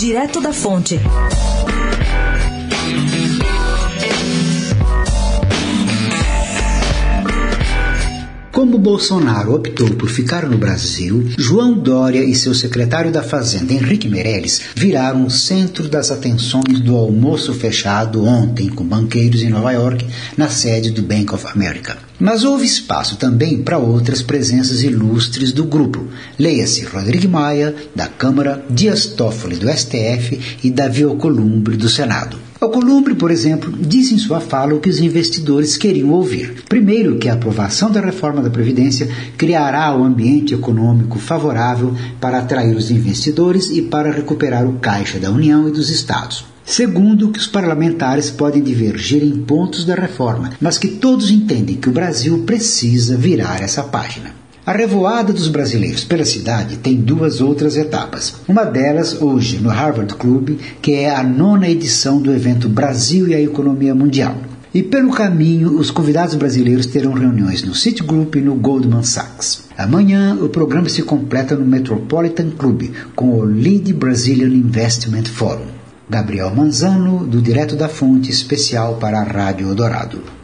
Direto da Fonte. Como Bolsonaro optou por ficar no Brasil, João Dória e seu secretário da Fazenda, Henrique Meirelles, viraram o centro das atenções do almoço fechado ontem com banqueiros em Nova York, na sede do Bank of America. Mas houve espaço também para outras presenças ilustres do grupo. Leia-se Rodrigo Maia, da Câmara, Dias Toffoli, do STF e Davi Alcolumbre, do Senado. Alcolumbre, por exemplo, disse em sua fala o que os investidores queriam ouvir. Primeiro, que a aprovação da reforma da Previdência criará o um ambiente econômico favorável para atrair os investidores e para recuperar o caixa da União e dos Estados. Segundo, que os parlamentares podem divergir em pontos da reforma, mas que todos entendem que o Brasil precisa virar essa página. A revoada dos brasileiros pela cidade tem duas outras etapas. Uma delas, hoje, no Harvard Club, que é a nona edição do evento Brasil e a Economia Mundial. E pelo caminho, os convidados brasileiros terão reuniões no Citigroup e no Goldman Sachs. Amanhã, o programa se completa no Metropolitan Club com o Lead Brazilian Investment Forum. Gabriel Manzano, do Direto da Fonte, especial para a Rádio Dourado.